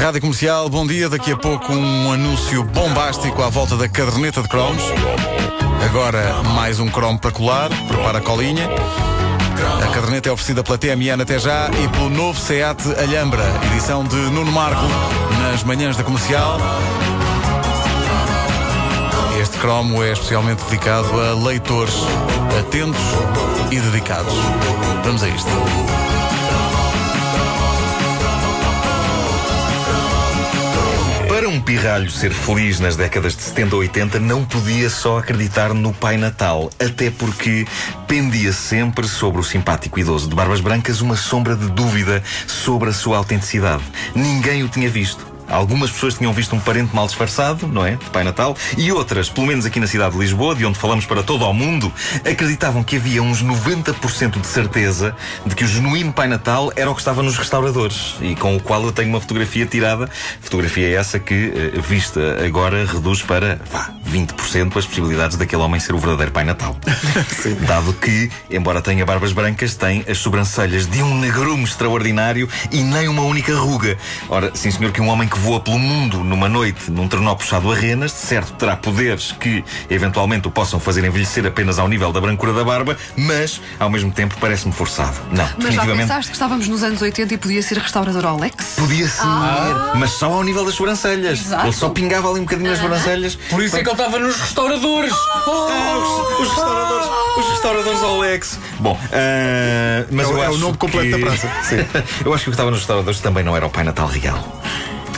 Rádio Comercial, bom dia. Daqui a pouco um anúncio bombástico à volta da caderneta de cromos. Agora mais um cromo para colar, prepara a colinha. A caderneta é oferecida pela TMN até já e pelo novo SEAT Alhambra, edição de Nuno Marco, nas manhãs da comercial. Este cromo é especialmente dedicado a leitores atentos e dedicados. Vamos a isto. Para um pirralho ser feliz nas décadas de 70 ou 80, não podia só acreditar no Pai Natal, até porque pendia sempre sobre o simpático idoso de barbas brancas uma sombra de dúvida sobre a sua autenticidade. Ninguém o tinha visto. Algumas pessoas tinham visto um parente mal disfarçado, não é? De Pai Natal, e outras, pelo menos aqui na cidade de Lisboa, de onde falamos para todo o mundo, acreditavam que havia uns 90% de certeza de que o genuíno Pai Natal era o que estava nos restauradores e com o qual eu tenho uma fotografia tirada. Fotografia essa que, eh, vista agora, reduz para vá, 20% as possibilidades daquele homem ser o verdadeiro Pai Natal. Dado que, embora tenha barbas brancas, tem as sobrancelhas de um negrume extraordinário e nem uma única ruga. Ora, sim senhor, que um homem que que voa pelo mundo numa noite num trenó puxado a renas, certo terá poderes que eventualmente o possam fazer envelhecer apenas ao nível da brancura da barba, mas ao mesmo tempo parece-me forçado. Não, Mas definitivamente. pensaste que estávamos nos anos 80 e podia ser restaurador Alex? Podia ser, mas só ao nível das sobrancelhas. Exato. Ele só pingava ali um bocadinho nas sobrancelhas. Por isso é que ele estava nos restauradores. Ah, os, os restauradores, os restauradores Alex. Bom, ah, mas É o- eu é o acho nome completo que- da praça. eu acho que o que estava nos restauradores também não era o Pai Natal real.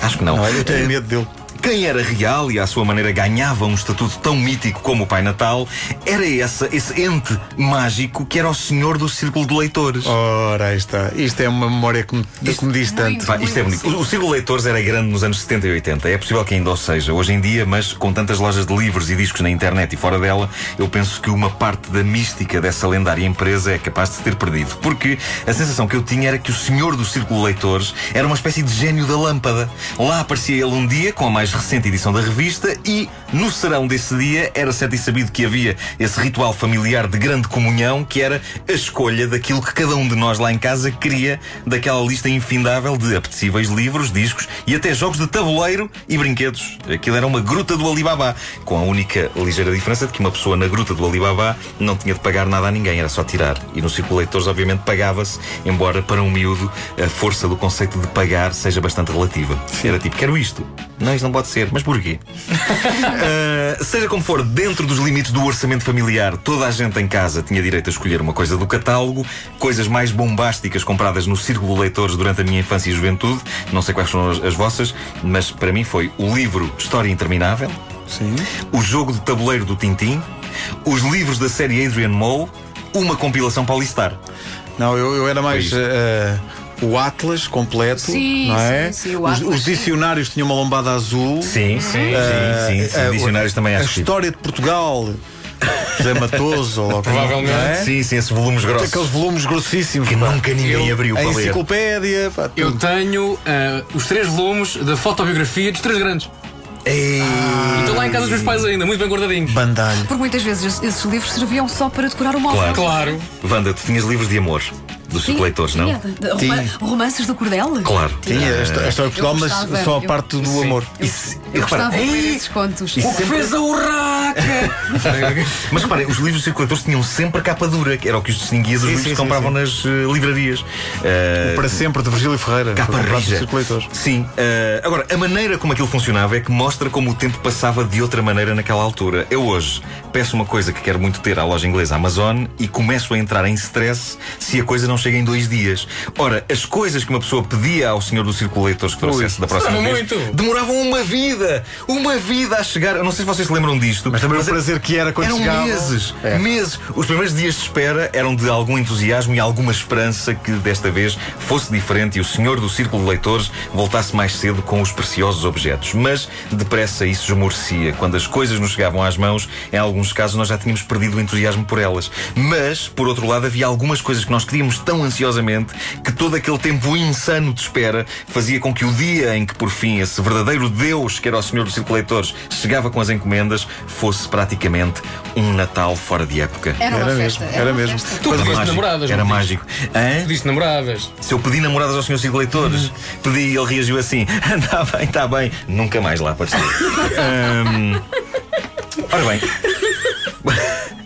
Acho que não. Não, eu tenho medo dele. Quem era real e à sua maneira ganhava um estatuto tão mítico como o Pai Natal era essa, esse ente mágico que era o senhor do círculo de leitores. Ora, aí está. Isto é uma memória que me, que me diz tanto. Pá, isto é bonito. O, o Círculo de Leitores era grande nos anos 70 e 80. É possível que ainda o seja hoje em dia, mas com tantas lojas de livros e discos na internet e fora dela, eu penso que uma parte da mística dessa lendária empresa é capaz de se ter perdido. Porque a sensação que eu tinha era que o senhor do Círculo de Leitores era uma espécie de gênio da lâmpada. Lá aparecia ele um dia com a mais recente edição da revista e, no serão desse dia, era certo e sabido que havia esse ritual familiar de grande comunhão que era a escolha daquilo que cada um de nós lá em casa queria daquela lista infindável de apetecíveis livros, discos e até jogos de tabuleiro e brinquedos. Aquilo era uma gruta do Alibaba, com a única ligeira diferença de que uma pessoa na gruta do Alibaba não tinha de pagar nada a ninguém, era só tirar. E no Círculo Leitores, obviamente, pagava-se, embora para um miúdo a força do conceito de pagar seja bastante relativa. Era tipo, quero isto. Não, isto não pode ser. Mas porquê? Uh, seja como for, dentro dos limites do orçamento familiar, toda a gente em casa tinha direito a escolher uma coisa do catálogo, coisas mais bombásticas compradas no Círculo de Leitores durante a minha infância e juventude. Não sei quais são as, as vossas, mas para mim foi o livro História Interminável, Sim. o jogo de tabuleiro do Tintim, os livros da série Adrian Mole, uma compilação Paulistar. Não, eu, eu era mais. Eh, o Atlas completo, Sim, não é? sim, sim, o os, Atlas, os dicionários tinham uma lombada azul. Sim, sim, sim, Eh, sim, sim. eh, Dicionários também A história de Portugal, José Matoso, ou Provavelmente. é? Sim, sim, esses volumes grossos. Aqueles volumes grossíssimos. Que pá. nunca ninguém Eu- abriu A para ler. enciclopédia, pá, Eu tenho ah, os três volumes da fotobiografia dos três grandes. Ei, E estão lá em casa dos meus pais ainda, muito bem guardadinhos. bandalho. Porque muitas vezes esses- livros serviam só para decorar o móvel. Claro. Claro. Wanda, tu tinhas livros de amor dos Sim, leitores, não? roma- romances do Cordel? Claro. Tinha a histó- a história de Portugal, mas só a eu- parte do sim. amor. Eu gostava de esses contos. O que fez a urraca? Mas reparem, os livros circuladores tinham sempre a capa dura, que era o que os distinguia dos Sim, livros sim, que compravam sim. nas eh, livrarias. Eh, Para sempre, de Virgílio Ferreira. Capa rija. circuladores. Sim. eh, agora, a maneira como aquilo funcionava é que mostra como o tempo passava de outra maneira naquela altura. Eu hoje peço uma coisa que quero muito ter à loja inglesa Amazon e começo a entrar em stress se a coisa não chega em dois dias. Ora, as coisas que uma pessoa pedia ao senhor do Leitores que trouxesse da próxima Demorava vez muito. demoravam uma vida! Uma vida a chegar. Eu não sei se vocês se lembram disto. Mas também o é- prazer que era quando eram chegavam. meses, É. meses. Os primeiros dias de espera eram de algum entusiasmo e alguma esperança que desta vez fosse diferente e o senhor do círculo de leitores voltasse mais cedo com os preciosos objetos. Mas depressa isso esmorecia. Quando as coisas nos chegavam às mãos, em alguns casos nós já tínhamos perdido o entusiasmo por elas. Mas, por outro lado, havia algumas coisas que nós queríamos tão ansiosamente que todo aquele tempo insano de espera fazia com que o dia em que, por fim, esse verdadeiro Deus, que era o senhor do círculo de leitores, chegava com as encomendas, fosse fosse praticamente um Natal fora de época. Era uma Era festa. mesmo, era uma mesmo. festa. Tu Era pediste mágico. namoradas, Era mágico. Hã? Pediste namoradas. Se eu pedi namoradas ao Sr. Ciclo Leitores, pedi e ele reagiu assim: está bem, está bem. Nunca mais lá apareceu. Ahm, ora bem.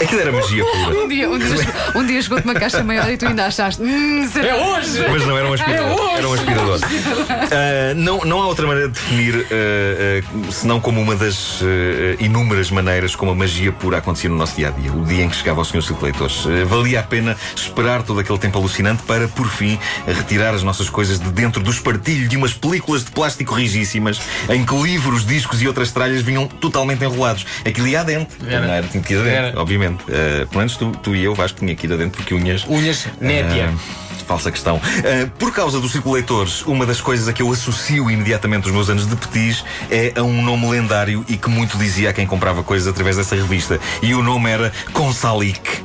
Aquilo era magia pura. Um dia, um dia, um dia chegou-te uma caixa maior e tu ainda achaste. Hum, será? É hoje! Mas não era um aspirador. É hoje. Era um aspirador. Ah, não, não há outra maneira de definir, ah, ah, senão como uma das inúmeras maneiras como a magia pura acontecia no nosso dia a dia. O dia em que chegava ao Sr. Ciclo Leitores. Valia a pena esperar todo aquele tempo alucinante para, por fim, retirar as nossas coisas de dentro do espartilho de umas películas de plástico rigíssimas em que livros, discos e outras tralhas vinham totalmente enrolados. Aquilo ia adentro. Era. Não era, tinha que ir adentro, obviamente. Pelo menos tu, tu e eu, Vasco, tinha que ir adentro porque unhas. Unhas népia. Falsa questão. Ah, por causa dos circulatores, uma das coisas a que eu associo imediatamente os meus anos de petis é a um nome lendário e que muito dizia a quem comprava coisas através dessa revista. E o nome era Consalic.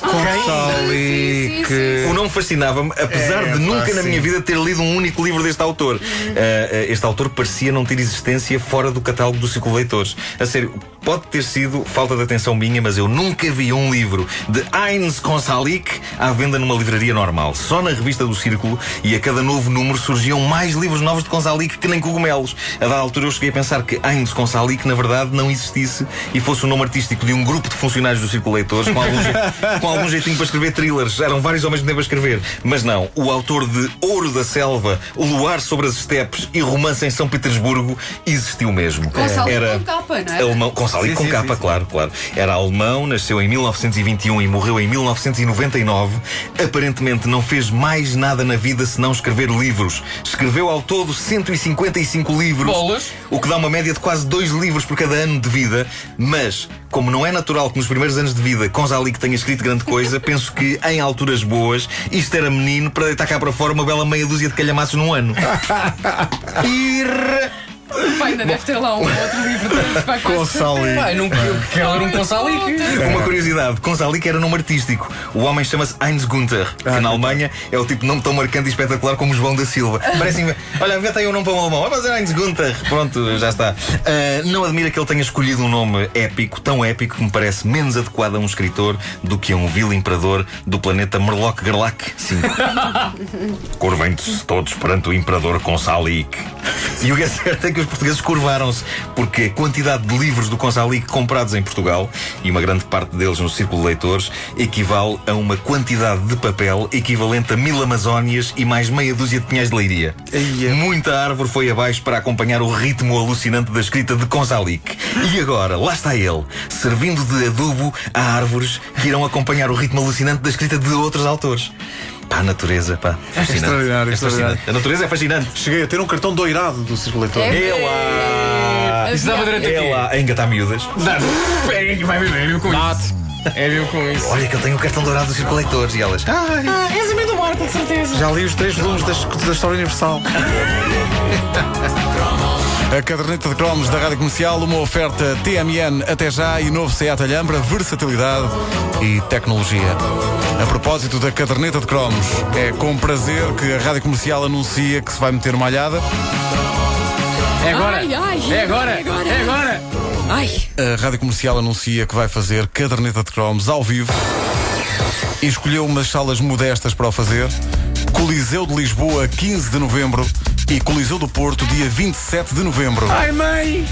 Sim, sim, sim. O nome fascinava-me, apesar É, de nunca pá, na sim. minha vida ter lido um único livro deste autor. Ah, ah, este autor parecia não ter existência fora do catálogo dos Círculo Leitores. A sério, pode ter sido falta de atenção minha, mas eu nunca vi um livro de Heinz Consalic à venda numa livraria normal. Só na revista do Círculo e a cada novo número surgiam mais livros novos de Consalic que nem cogumelos. A dada altura eu cheguei a pensar que Heinz Consalic na verdade não existisse e fosse o nome artístico de um grupo de funcionários do Círculo Leitores com algum, je- com algum jeitinho para escrever thrillers. Eram vários ao mesmo tempo a escrever. Mas não, o autor de Ouro da Selva, O Luar sobre as Estepes e Romance em São Petersburgo existiu mesmo. Era com capa, não é? alemão, Salic Sim, com sim, capa, sim, claro, claro. Era alemão, nasceu em 1921 e morreu em 1999. Aparentemente não fez mais nada na vida senão escrever livros. Escreveu ao todo 155 livros. Bolas. O que dá uma média de quase dois livros por cada ano de vida. Mas, como não é natural que nos primeiros anos de vida Consalic tenha escrito grande coisa, penso que em alturas boas isto era menino para deitar cá para fora uma bela meia dúzia de calhamaços num ano. Ir... Pá, ainda deve ter lá um outro livro com Consalic. Pai, não eu quero ler um consalic. Uma curiosidade, Consalic era nome artístico. O homem chama-se Heinz Gunther, que na Alemanha é o tipo de nome tão marcante e espetacular como João da Silva. Parece olha, aí um nome para um alemão. Ah, mas é Heinz Gunther. Pronto, já está. Ah, não admira que ele tenha escolhido um nome épico, tão épico que me parece menos adequado a um escritor do que a um vil imperador do planeta Merlock Gerlach 5. Curvem-se todos perante o imperador Consalic. E o que é certo é que os portugueses curvaram-se, porque a quantidade de livros do Consalic comprados em Portugal, e uma grande parte deles no círculo de leitores, equivale a uma quantidade de papel equivalente a mil Amazónias e mais meia dúzia de pinhais de leiria. Eia. Muita árvore foi abaixo para acompanhar o ritmo alucinante da escrita de Consalic. E agora, lá está ele, servindo de adubo a árvores que irão acompanhar o ritmo alucinante da escrita de outros autores. Pá, a natureza, pá. Fascinante. extraordinário, É extraordinário. fascinante. A natureza é fascinante. Cheguei a ter um cartão doirado do circulador. É. É lá! Isso dava direito É lá, a engatar miúdas. Vai beber, é viu com isso. É viu com isso. Olha que eu tenho o cartão dourado dos circulatores e elas. Ai, Ah, és amigo do Marco, de certeza. Já li os três volumes da, da História Universal. A caderneta de cromos da Rádio Comercial, uma oferta TMN até já e novo Seat Alhambra, versatilidade e tecnologia. A propósito da caderneta de cromos, é com prazer que a Rádio Comercial anuncia que se vai meter uma alhada. É agora. Ai, ai, É agora. é agora. É agora. Ai, A Rádio Comercial anuncia que vai fazer caderneta de cromos ao vivo e escolheu umas salas modestas para o fazer. Coliseu de Lisboa, 15 de novembro e Coliseu do Porto, dia 27 de novembro. Ai, mãe.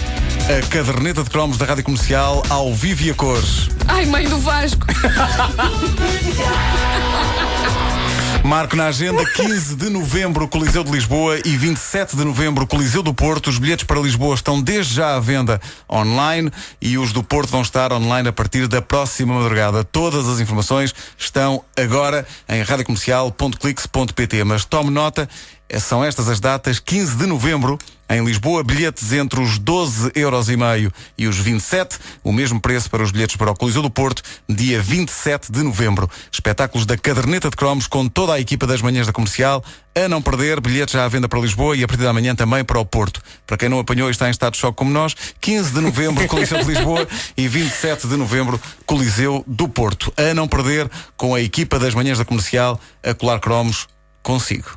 A caderneta de cromos da Rádio Comercial ao vivo e a cores. ai, mãe do Vasco. Marco na agenda, 15 de novembro, Coliseu de Lisboa e 27 de novembro, Coliseu do Porto. Os bilhetes para Lisboa estão desde já à venda online e os do Porto vão estar online a partir da próxima madrugada. Todas as informações estão agora em radiocomercial.clix.pt. Mas tome nota, são estas as datas, 15 de novembro, em Lisboa, bilhetes entre os 12 euros e meio e os 27, o mesmo preço para os bilhetes para o Coliseu do Porto, dia 27 de novembro. Espetáculos da Caderneta de Cromos com toda a equipa das manhãs da comercial. A não perder, bilhetes já à venda para Lisboa e a partir da manhã também para o Porto. Para quem não apanhou e está em estado de choque como nós, 15 de novembro, Coliseu de Lisboa e 27 de novembro, Coliseu do Porto. A não perder com a equipa das manhãs da comercial a colar cromos consigo.